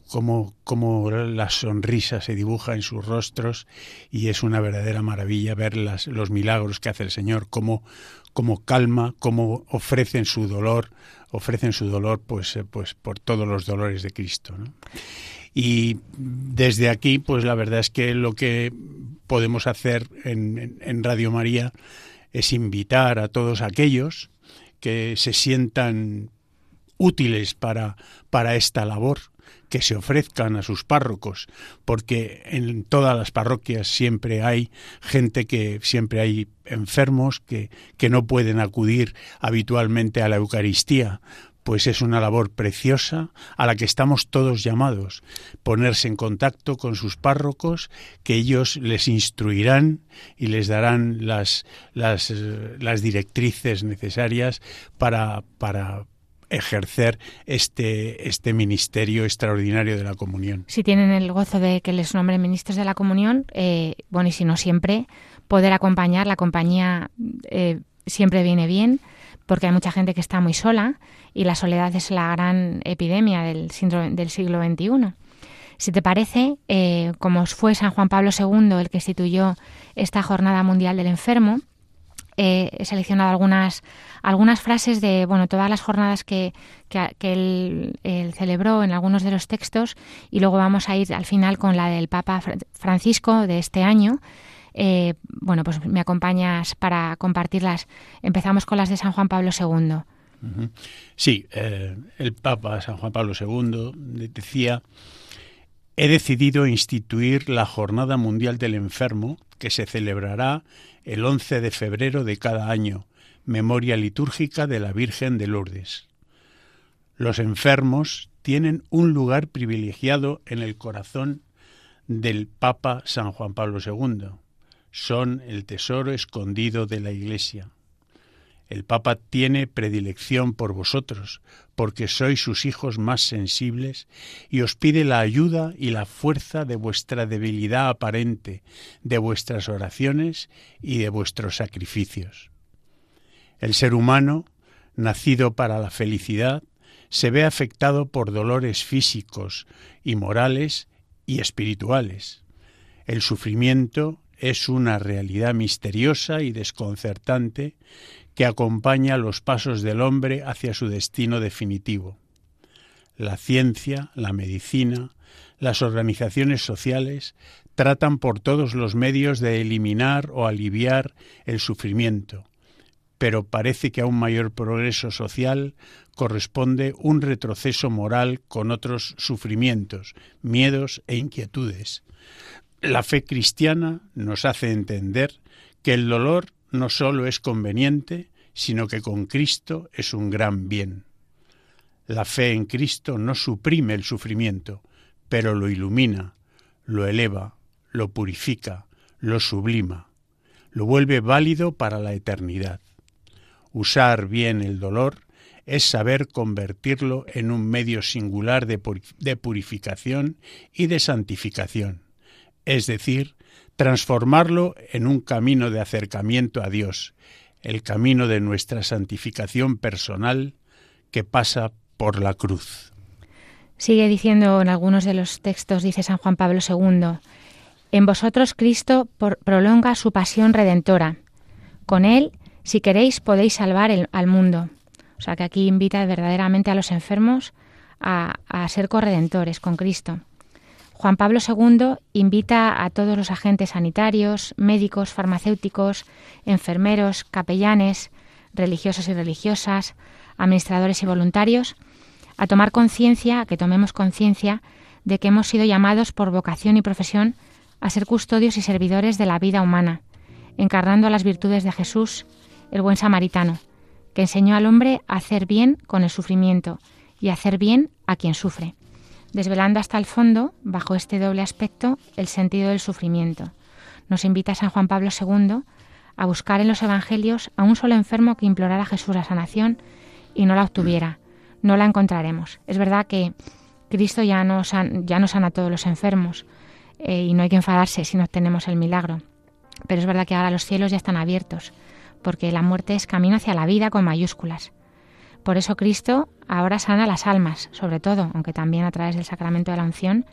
cómo, cómo la sonrisa se dibuja en sus rostros y es una verdadera maravilla ver los milagros que hace el Señor, cómo, cómo calma, cómo ofrecen su dolor, ofrecen su dolor pues, eh, pues por todos los dolores de Cristo. Y desde aquí, pues la verdad es que lo que podemos hacer en, en Radio María es invitar a todos aquellos que se sientan útiles para, para esta labor, que se ofrezcan a sus párrocos, porque en todas las parroquias siempre hay gente que siempre hay enfermos que, que no pueden acudir habitualmente a la Eucaristía, pues es una labor preciosa a la que estamos todos llamados, ponerse en contacto con sus párrocos, que ellos les instruirán y les darán las, las, las directrices necesarias para, para, ejercer este, este ministerio extraordinario de la comunión. Si tienen el gozo de que les nombren ministros de la comunión, eh, bueno, y si no siempre, poder acompañar, la compañía eh, siempre viene bien, porque hay mucha gente que está muy sola y la soledad es la gran epidemia del, siglo XXI. Si te parece, eh, como fue San Juan Pablo II el que instituyó esta Jornada Mundial del Enfermo, he seleccionado algunas, algunas frases de bueno, todas las jornadas que, que, él, celebró en algunos de los textos y luego vamos a ir al final con la del Papa Francisco de este año. eh, bueno, pues me acompañas para compartirlas. Empezamos con las de San Juan Pablo II. Sí, eh, el Papa San Juan Pablo II decía, he decidido instituir la Jornada Mundial del Enfermo, que se celebrará el 11 de febrero de cada año, memoria litúrgica de la Virgen de Lourdes. Los enfermos tienen un lugar privilegiado en el corazón del Papa San Juan Pablo II. Son el tesoro escondido de la Iglesia. El Papa tiene predilección por vosotros, porque sois sus hijos más sensibles, y os pide la ayuda y la fuerza de vuestra debilidad aparente, de vuestras oraciones y de vuestros sacrificios. El ser humano, nacido para la felicidad, se ve afectado por dolores físicos y morales y espirituales. El sufrimiento es una realidad misteriosa y desconcertante que acompaña los pasos del hombre hacia su destino definitivo. La ciencia, la medicina, las organizaciones sociales tratan por todos los medios de eliminar o aliviar el sufrimiento, pero parece que a un mayor progreso social corresponde un retroceso moral con otros sufrimientos, miedos e inquietudes. La fe cristiana nos hace entender que el dolor no sólo es conveniente, sino que con Cristo es un gran bien. La fe en Cristo no suprime el sufrimiento, pero lo ilumina, lo eleva, lo purifica, lo sublima, lo vuelve válido para la eternidad. Usar bien el dolor es saber convertirlo en un medio singular de, purificación y de santificación, es decir, transformarlo en un camino de acercamiento a Dios, el camino de nuestra santificación personal que pasa por la cruz. Sigue diciendo en algunos de los textos, dice San Juan Pablo II, en vosotros Cristo prolonga su pasión redentora. Con él si queréis podéis salvar al mundo. O sea que aquí invita verdaderamente a los enfermos a, a ser corredentores con Cristo. Juan Pablo II invita a todos los agentes sanitarios, médicos, farmacéuticos, enfermeros, capellanes, religiosos y religiosas, administradores y voluntarios, a tomar conciencia, que tomemos conciencia de que hemos sido llamados por vocación y profesión a ser custodios y servidores de la vida humana, encarnando las virtudes de Jesús el buen samaritano, que enseñó al hombre a hacer bien con el sufrimiento y a hacer bien a quien sufre, desvelando hasta el fondo, bajo este doble aspecto, el sentido del sufrimiento. Nos invita San Juan Pablo II a buscar en los Evangelios a un solo enfermo que implorara a Jesús la sanación y no la obtuviera. No la encontraremos. Es verdad que Cristo ya no, ya sana a todos los enfermos eh, y no hay que enfadarse si no obtenemos el milagro. Pero es verdad que ahora los cielos ya están abiertos porque la muerte es camino hacia la vida con mayúsculas. Por eso Cristo ahora sana las almas, sobre todo, aunque también a través del sacramento de la unción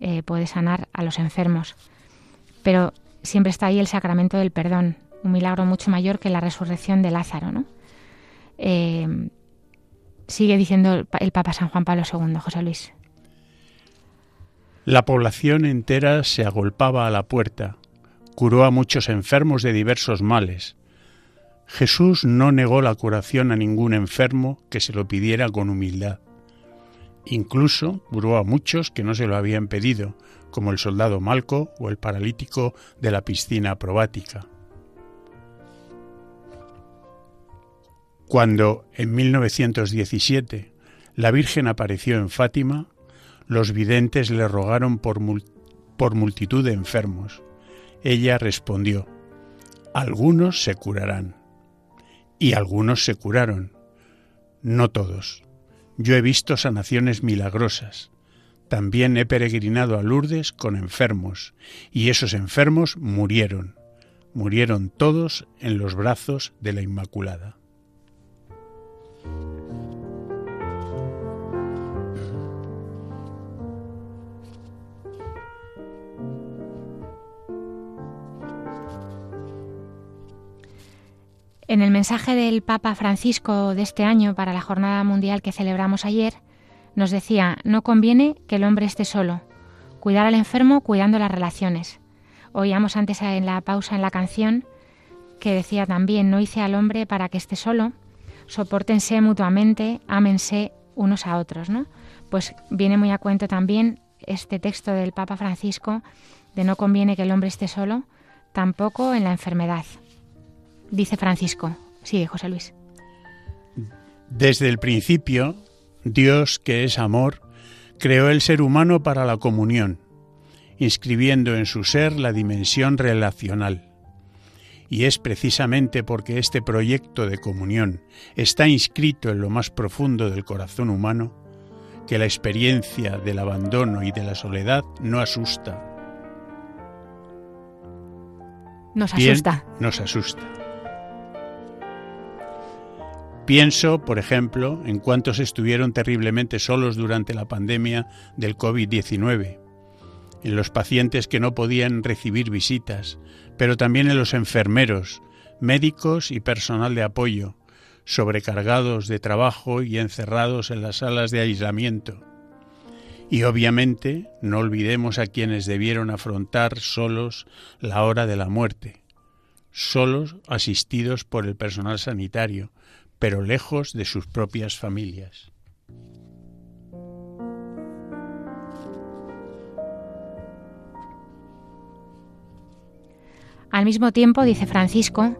eh, puede sanar a los enfermos. Pero siempre está ahí el sacramento del perdón, un milagro mucho mayor que la resurrección de Lázaro. ¿no? Eh, sigue diciendo el Papa San Juan Pablo II, José Luis. La población entera se agolpaba a la puerta, curó a muchos enfermos de diversos males, Jesús no negó la curación a ningún enfermo que se lo pidiera con humildad. Incluso curó a muchos que no se lo habían pedido, como el soldado Malco o el paralítico de la piscina probática. Cuando en 1917 la Virgen apareció en Fátima, los videntes le rogaron por, por multitud de enfermos. Ella respondió, algunos se curarán y algunos se curaron. No todos. Yo he visto sanaciones milagrosas. También he peregrinado a Lourdes con enfermos, y esos enfermos murieron. Murieron todos en los brazos de la Inmaculada. En el mensaje del Papa Francisco de este año para la Jornada Mundial que celebramos ayer, nos decía, no conviene que el hombre esté solo, cuidar al enfermo cuidando las relaciones. Oíamos antes en la pausa en la canción que decía también, no hice al hombre para que esté solo, soportense mutuamente, ámense unos a otros, ¿no? Pues viene muy a cuento también este texto del Papa Francisco de no conviene que el hombre esté solo, tampoco en la enfermedad. Dice Francisco. Sigue, José Luis. Desde el principio, Dios, que es amor, creó el ser humano para la comunión, inscribiendo en su ser la dimensión relacional. Y es precisamente porque este proyecto de comunión está inscrito en lo más profundo del corazón humano que la experiencia del abandono y de la soledad no asusta. Nos asusta. nos asusta. Pienso, por ejemplo, en cuántos estuvieron terriblemente solos durante la pandemia del COVID-19, en los pacientes que no podían recibir visitas, pero también en los enfermeros, médicos y personal de apoyo, sobrecargados de trabajo y encerrados en las salas de aislamiento. Y obviamente no olvidemos a quienes debieron afrontar solos la hora de la muerte, solos asistidos por el personal sanitario, pero lejos de sus propias familias. Al mismo tiempo, dice Francisco,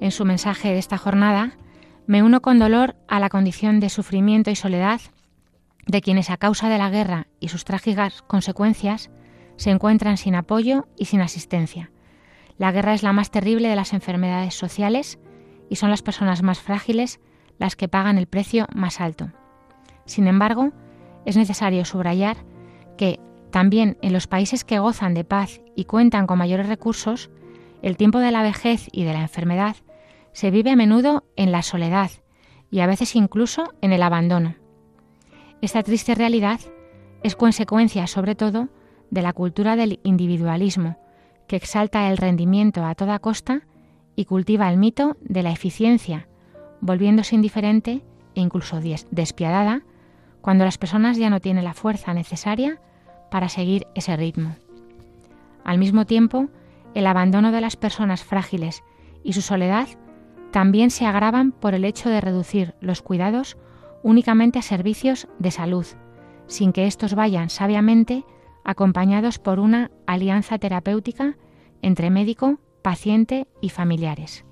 en su mensaje de esta jornada, me uno con dolor a la condición de sufrimiento y soledad de quienes a causa de la guerra y sus trágicas consecuencias se encuentran sin apoyo y sin asistencia. La guerra es la más terrible de las enfermedades sociales y son las personas más frágiles las que pagan el precio más alto. Sin embargo, es necesario subrayar que también en los países que gozan de paz y cuentan con mayores recursos, el tiempo de la vejez y de la enfermedad se vive a menudo en la soledad y a veces incluso en el abandono. Esta triste realidad es consecuencia sobre todo de la cultura del individualismo, que exalta el rendimiento a toda costa y cultiva el mito de la eficiencia, volviéndose indiferente e incluso despiadada cuando las personas ya no tienen la fuerza necesaria para seguir ese ritmo. Al mismo tiempo, el abandono de las personas frágiles y su soledad también se agravan por el hecho de reducir los cuidados únicamente a servicios de salud, sin que estos vayan sabiamente acompañados por una alianza terapéutica entre médico, paciente y familiares.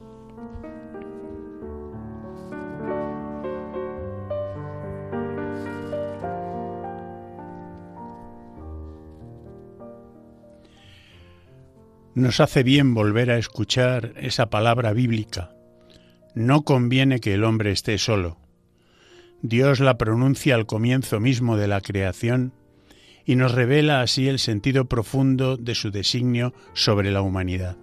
Nos hace bien volver a escuchar esa palabra bíblica no conviene que el hombre esté solo. Dios la pronuncia al comienzo mismo de la creación y nos revela así el sentido profundo de su designio sobre la humanidad.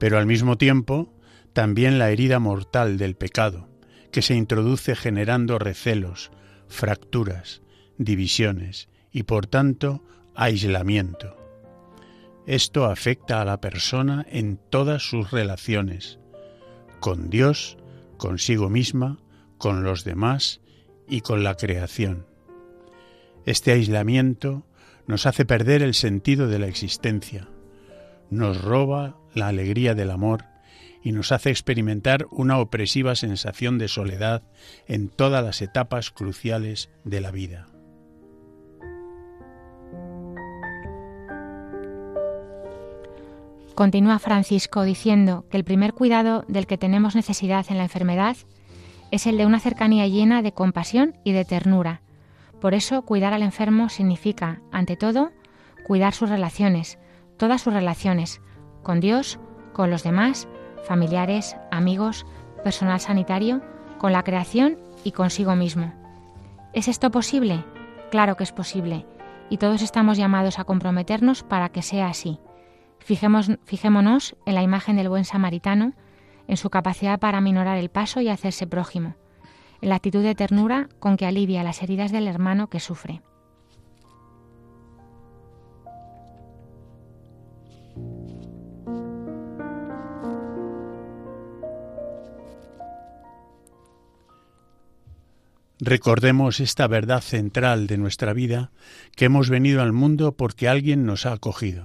Pero al mismo tiempo, también la herida mortal del pecado, que se introduce generando recelos, fracturas, divisiones y por tanto aislamiento. Esto afecta a la persona en todas sus relaciones, con Dios, consigo misma, con los demás y con la creación. Este aislamiento nos hace perder el sentido de la existencia, nos roba la alegría del amor y nos hace experimentar una opresiva sensación de soledad en todas las etapas cruciales de la vida. Continúa Francisco diciendo que el primer cuidado del que tenemos necesidad en la enfermedad es el de una cercanía llena de compasión y de ternura. Por eso, cuidar al enfermo significa, ante todo, cuidar sus relaciones, todas sus relaciones, con Dios, con los demás, familiares, amigos, personal sanitario, con la creación y consigo mismo. ¿Es esto posible? Claro que es posible, y todos estamos llamados a comprometernos para que sea así. fijémonos en la imagen del buen samaritano, en su capacidad para minorar el paso y hacerse prójimo, en la actitud de ternura con que alivia las heridas del hermano que sufre. Recordemos esta verdad central de nuestra vida, que hemos venido al mundo porque alguien nos ha acogido.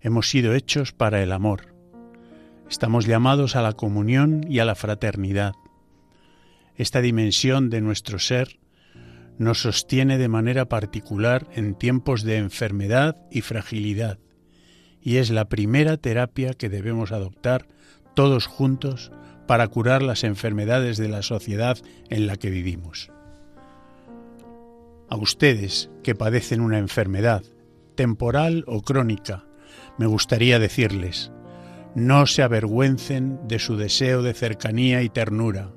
Hemos sido hechos para el amor. Estamos llamados a la comunión y a la fraternidad. Esta dimensión de nuestro ser nos sostiene de manera particular en tiempos de enfermedad y fragilidad, y es la primera terapia que debemos adoptar todos juntos para curar las enfermedades de la sociedad en la que vivimos. A ustedes que padecen una enfermedad, temporal o crónica, me gustaría decirles, no se avergüencen de su deseo de cercanía y ternura.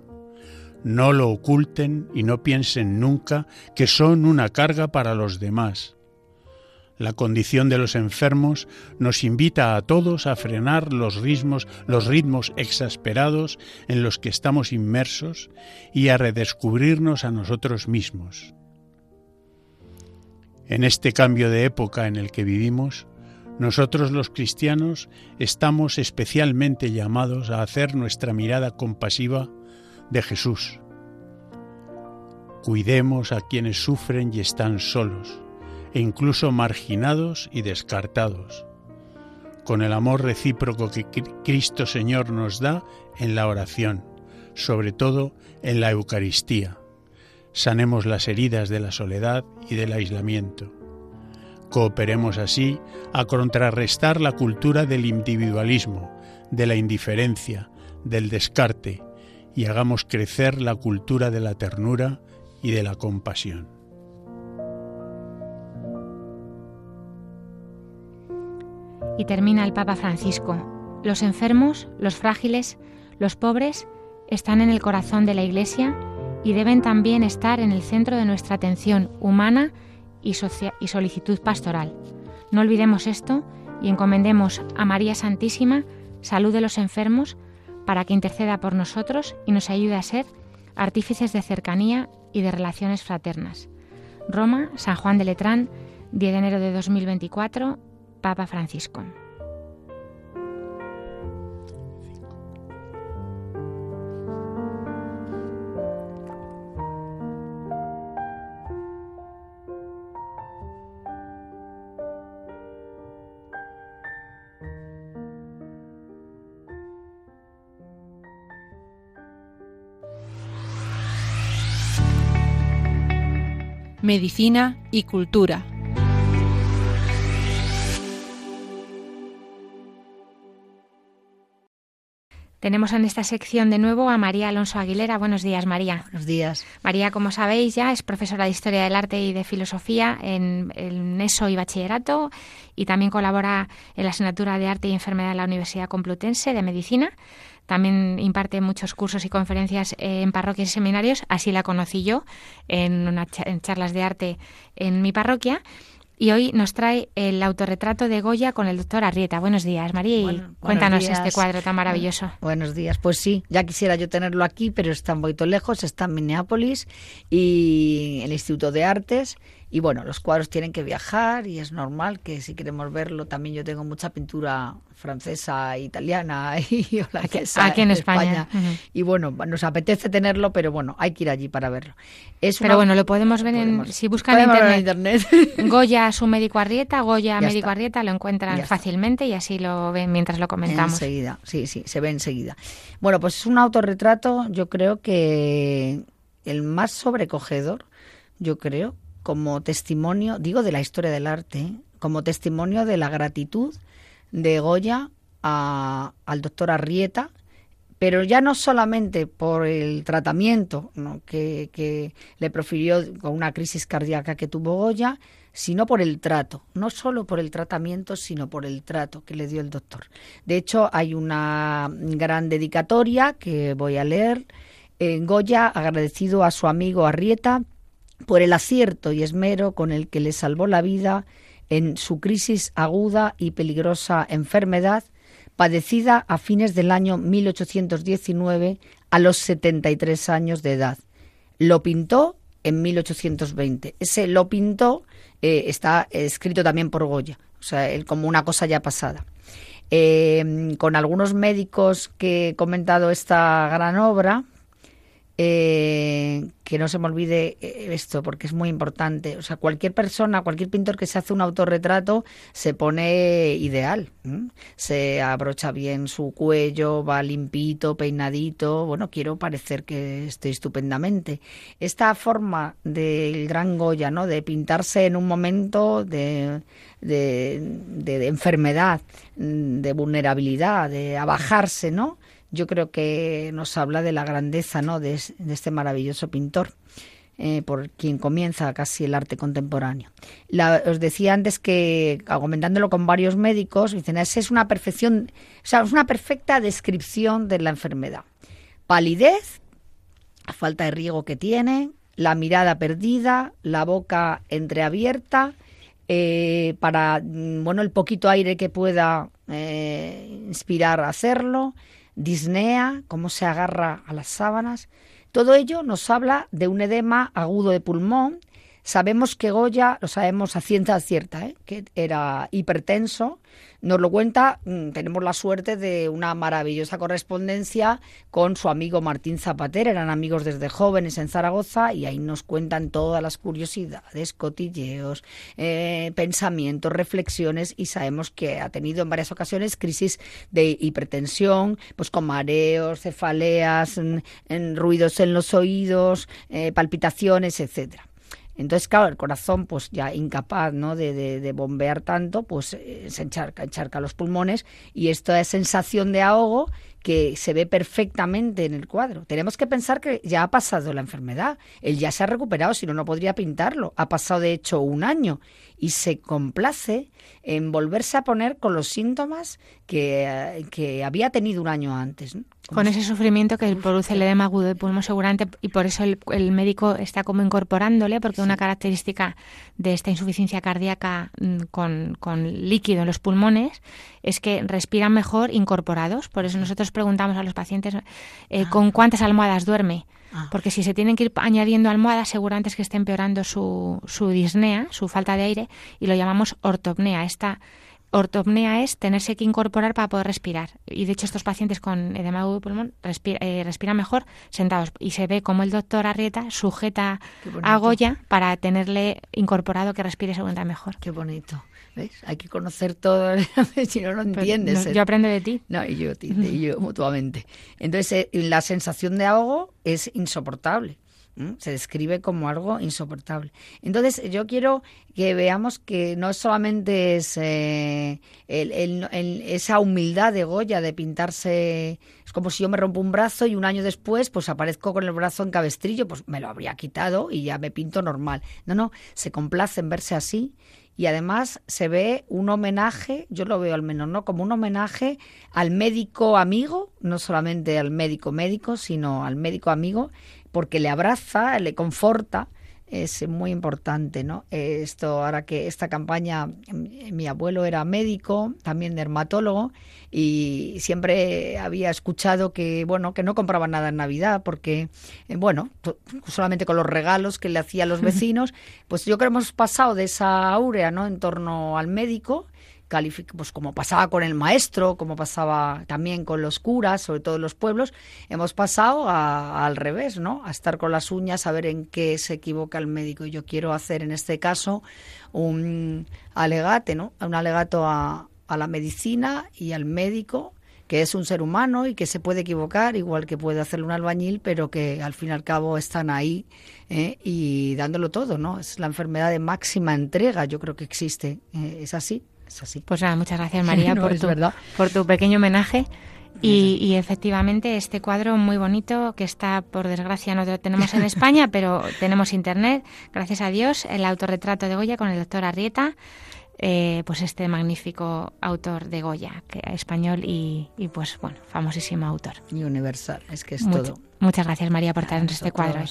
No lo oculten y no piensen nunca que son una carga para los demás. La condición de los enfermos nos invita a todos a frenar los ritmos, los ritmos exasperados en los que estamos inmersos y a redescubrirnos a nosotros mismos. En este cambio de época en el que vivimos, nosotros los cristianos estamos especialmente llamados a hacer nuestra mirada compasiva de Jesús. Cuidemos a quienes sufren y están solos, e incluso marginados y descartados, con el amor recíproco que Cristo Señor nos da en la oración, sobre todo en la Eucaristía. Sanemos las heridas de la soledad y del aislamiento Cooperemos así a contrarrestar la cultura del individualismo, de la indiferencia, del descarte, y hagamos crecer la cultura de la ternura y de la compasión. Y termina el Papa Francisco. Los enfermos, los frágiles, los pobres están en el corazón de la Iglesia y deben también estar en el centro de nuestra atención humana y, solicitud pastoral. No olvidemos esto y encomendemos a María Santísima salud de los enfermos para que interceda por nosotros y nos ayude a ser artífices de cercanía y de relaciones fraternas. Roma, San Juan de Letrán, 10 de enero de 2024, Papa Francisco. medicina y cultura. Tenemos en esta sección de nuevo a María Alonso Aguilera. Buenos días, María. Buenos días. María, como sabéis ya, es profesora de Historia del Arte y de Filosofía en el ESO y Bachillerato y también colabora en la asignatura de Arte y Enfermedad de la Universidad Complutense de Medicina. También imparte muchos cursos y conferencias en parroquias y seminarios. Así la conocí yo en, una, en charlas de arte en mi parroquia. Y hoy nos trae el autorretrato de Goya con el doctor Arrieta. Buenos días, María, y cuéntanos este cuadro tan maravilloso. Buenos días, pues sí, ya quisiera yo tenerlo aquí, pero está un poquito lejos, está en Minneapolis y el Instituto de Artes y bueno, los cuadros tienen que viajar y es normal que si queremos verlo, también yo tengo mucha pintura francesa, italiana y holandesa aquí, en, España. Y bueno, nos apetece tenerlo, pero bueno, hay que ir allí para verlo. Es pero bueno, lo podemos ver en, si buscan en internet, Goya, su médico Arrieta, Goya, médico Arrieta, lo encuentran fácilmente y así lo ven mientras lo comentamos. Enseguida, sí, sí, se ve enseguida. Bueno, pues es un autorretrato, yo creo que el más sobrecogedor, yo creo, como testimonio, digo de la historia del arte, como testimonio de la gratitud de Goya al doctor Arrieta, pero ya no solamente por el tratamiento que, le profirió con una crisis cardíaca que tuvo Goya, sino por el trato, no solo por el tratamiento, sino por el trato que le dio el doctor. De hecho, hay una gran dedicatoria que voy a leer. En Goya, agradecido a su amigo Arrieta por el acierto y esmero con el que le salvó la vida en su crisis aguda y peligrosa enfermedad, padecida a fines del año 1819 a los 73 años de edad. Lo pintó en 1820. Ese lo pintó eh, está escrito también por Goya, o sea, como una cosa ya pasada. Eh, con algunos médicos que he comentado esta gran obra, eh, que no se me olvide eh, esto, porque es muy importante. O sea, cualquier persona, cualquier pintor que se hace un autorretrato se pone ideal. Se abrocha bien su cuello, va limpito, peinadito. Bueno, quiero parecer que estoy estupendamente. Esta forma del gran Goya, ¿no? De pintarse en un momento de, de enfermedad, de vulnerabilidad, de abajarse, ¿no? Yo creo que nos habla de la grandeza ¿no? de, este maravilloso pintor. Eh, por quien comienza casi el arte contemporáneo. os decía antes que, argumentándolo con varios médicos, dicen, esa es una perfección, o sea, es una perfecta descripción de la enfermedad. Palidez, la falta de riego que tiene, la mirada perdida, la boca entreabierta, eh, para, mm, bueno, el poquito aire que pueda eh, inspirar a hacerlo, disnea, cómo se agarra a las sábanas. Todo ello nos habla de un edema agudo de pulmón. Sabemos que Goya, lo sabemos a ciencia cierta, ¿eh? que era hipertenso, nos lo cuenta, mm, tenemos la suerte de una maravillosa correspondencia con su amigo Martín Zapater, eran amigos desde jóvenes en Zaragoza y ahí nos cuentan todas las curiosidades, cotilleos, eh, pensamientos, reflexiones y sabemos que ha tenido en varias ocasiones crisis de hipertensión, pues con mareos, cefaleas, en, ruidos en los oídos, eh, palpitaciones, etcétera. Entonces, claro, el corazón, pues ya incapaz ¿no? de, bombear tanto, pues eh, se encharca, encharca los pulmones y esto es sensación de ahogo que se ve perfectamente en el cuadro. Tenemos que pensar que ya ha pasado la enfermedad, él ya se ha recuperado, si no, no podría pintarlo. Ha pasado, de hecho, un año y se complace en volverse a poner con los síntomas que, que había tenido un año antes. Con ese sufrimiento que produce el edema agudo de pulmón seguramente y por eso el, el, médico está como incorporándole porque una característica de esta insuficiencia cardíaca mm, con, con líquido en los pulmones es que respiran mejor incorporados. Por eso nosotros preguntamos a los pacientes eh, ah. con cuántas almohadas duerme. Ah. Porque si se tienen que ir añadiendo almohadas, seguramente es que esté empeorando su, su disnea, su falta de aire, y lo llamamos ortopnea. Esta ortopnea es tenerse que incorporar para poder respirar. Y de hecho estos pacientes con edema de pulmón eh, respiran mejor sentados. Y se ve como el doctor Arrieta sujeta a Goya para tenerle incorporado que respire segunda mejor. Qué bonito. Hay que conocer todo, si no lo entiendes. yo aprendo de ti. No, y yo, y yo mutuamente. Entonces, eh, la sensación de ahogo es insoportable. Se describe como algo insoportable. Entonces, yo quiero que veamos que no solamente es eh, esa humildad de Goya de pintarse. Es como si yo me rompo un brazo y un año después, pues aparezco con el brazo en cabestrillo, pues me lo habría quitado y ya me pinto normal. No, no, se complace en verse así y además se ve un homenaje, yo lo veo al menos, ¿no? Como un homenaje al médico amigo, no solamente al médico médico, sino al médico amigo, porque le abraza, le conforta es muy importante, ¿no? Esto, ahora que esta campaña, mi abuelo era médico, también dermatólogo, y siempre había escuchado que, bueno, que no compraba nada en Navidad, porque, eh, bueno, solamente con los regalos que le hacía a los vecinos, pues yo creo que hemos pasado de esa áurea, ¿no? En torno al médico, pues como pasaba con el maestro, como pasaba también con los curas, sobre todo en los pueblos, hemos pasado al revés, ¿no? A estar con las uñas, a ver en qué se equivoca el médico. Y yo quiero hacer en este caso un alegate, ¿no? Un alegato a, a la medicina y al médico que es un ser humano y que se puede equivocar, igual que puede hacerlo un albañil, pero que al fin y al cabo están ahí ¿eh? y dándolo todo, ¿no? Es la enfermedad de máxima entrega, yo creo que existe, ¿eh? Es así. Pues nada, muchas gracias María por, tu, por tu pequeño homenaje. Y, efectivamente este cuadro muy bonito que está por desgracia no lo tenemos en España pero tenemos internet. Gracias a Dios el autorretrato de Goya con el doctor Arrieta eh, pues este magnífico autor de Goya que, español y, pues bueno famosísimo autor. Y universal es que es todo. muchas gracias María por traernos este cuadro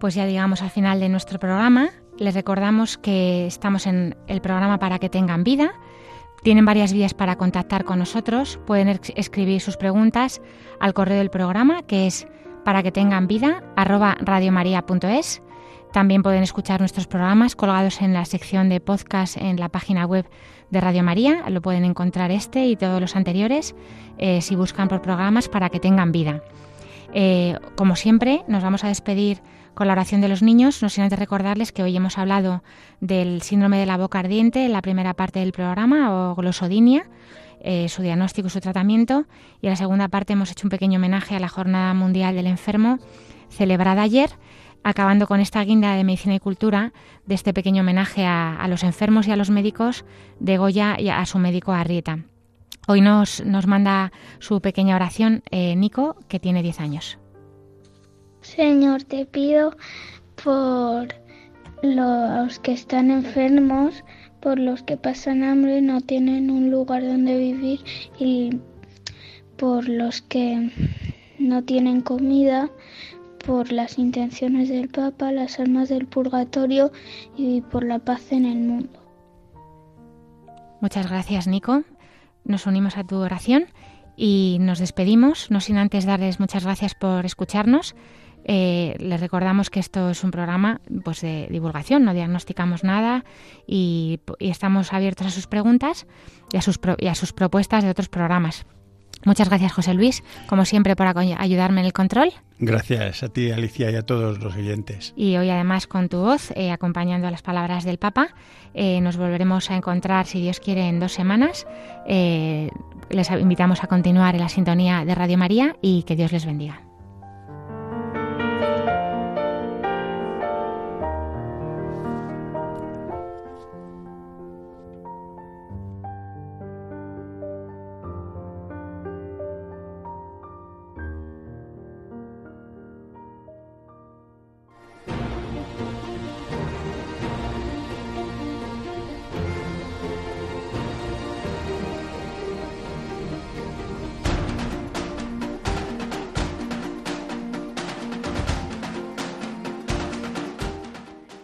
Pues ya digamos al final de nuestro programa, les recordamos que estamos en el programa para que tengan vida. Tienen varias vías para contactar con nosotros. Pueden escribir sus preguntas al correo del programa, que es para que tengan vida, radiomaria.es. También pueden escuchar nuestros programas colgados en la sección de podcast en la página web de Radio María. Lo pueden encontrar este y todos los anteriores eh, si buscan por programas para que tengan vida. Eh, como siempre, nos vamos a despedir con la oración de los niños, no sin antes recordarles que hoy hemos hablado del síndrome de la boca ardiente en la primera parte del programa o glosodinia, eh, su diagnóstico y su tratamiento, y en la segunda parte hemos hecho un pequeño homenaje a la Jornada Mundial del Enfermo celebrada ayer acabando con esta guinda de medicina y cultura de este pequeño homenaje a, los enfermos y a los médicos de Goya y a su médico Arrieta. Hoy nos, nos manda su pequeña oración eh, Nico, que tiene 10 años. Señor, te pido por los que están enfermos, por los que pasan hambre, no tienen un lugar donde vivir y por los que no tienen comida, por las intenciones del Papa, las almas del purgatorio y por la paz en el mundo. Muchas gracias, Nico. Nos unimos a tu oración y nos despedimos, no sin antes darles muchas gracias por escucharnos. Eh, les recordamos que esto es un programa pues, de divulgación, no diagnosticamos nada y, estamos abiertos a sus preguntas y a sus, y a sus propuestas de otros programas. Muchas gracias, José Luis, como siempre, por ayudarme en el control. Gracias a ti, Alicia, y a todos los oyentes. Y hoy, además, con tu voz, eh, acompañando a las palabras del Papa, eh, nos volveremos a encontrar, si Dios quiere, en dos semanas. Eh, les invitamos a continuar en la sintonía de Radio María y que Dios les bendiga.